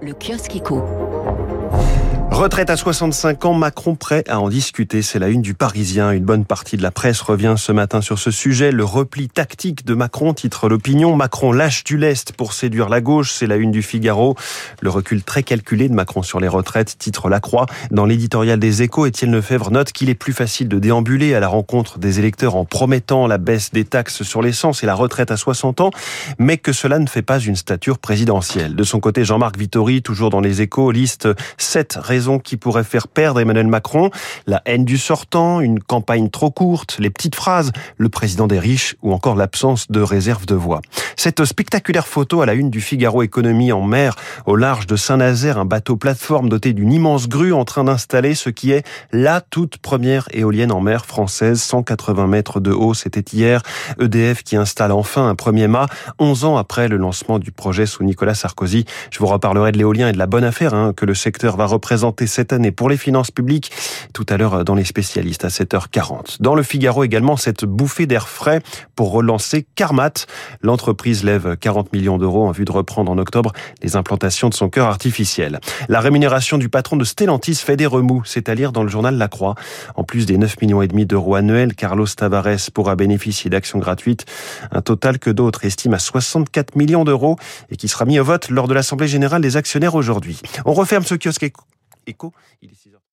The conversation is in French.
Le kiosque éco. Retraite à 65 ans, Macron prêt à en discuter. C'est la une du Parisien. Une bonne partie de la presse revient ce matin sur ce sujet. Le repli tactique de Macron, titre l'opinion. Macron lâche du lest pour séduire la gauche. C'est la une du Figaro. Le recul très calculé de Macron sur les retraites, titre La Croix. Dans l'éditorial des Échos, Étienne Lefebvre note qu'il est plus facile de déambuler à la rencontre des électeurs en promettant la baisse des taxes sur l'essence et la retraite à 60 ans, mais que cela ne fait pas une stature présidentielle. De son côté, Jean-Marc Vittori, toujours dans les Échos, liste sept raisons qui pourraient faire perdre Emmanuel Macron. La haine du sortant, une campagne trop courte, les petites phrases, le président des riches ou encore l'absence de réserve de voix. Cette spectaculaire photo à la une du Figaro Économie en mer, au large de Saint-Nazaire, un bateau plateforme doté d'une immense grue en train d'installer ce qui est la toute première éolienne en mer française, 180 mètres de haut. C'était hier EDF qui installe enfin un premier mât, 11 ans après le lancement du projet sous Nicolas Sarkozy. Je vous reparlerai de l'éolien et de la bonne affaire hein, que le secteur va représenter cette année pour les finances publiques. Tout à l'heure dans les spécialistes à 7h40. Dans le Figaro également, cette bouffée d'air frais pour relancer Carmat. L'entreprise lève 40 millions d'euros en vue de reprendre en octobre les implantations de son cœur artificiel. La rémunération du patron de Stellantis fait des remous, c'est à dire dans le journal La Croix. En plus des 9 millions et demi d'euros annuels, Carlos Tavares pourra bénéficier d'actions gratuites, un total que d'autres estiment à 64 millions d'euros et qui sera mis au vote lors de l'Assemblée générale des actionnaires aujourd'hui. On referme ce kiosque écho. Il est 6 h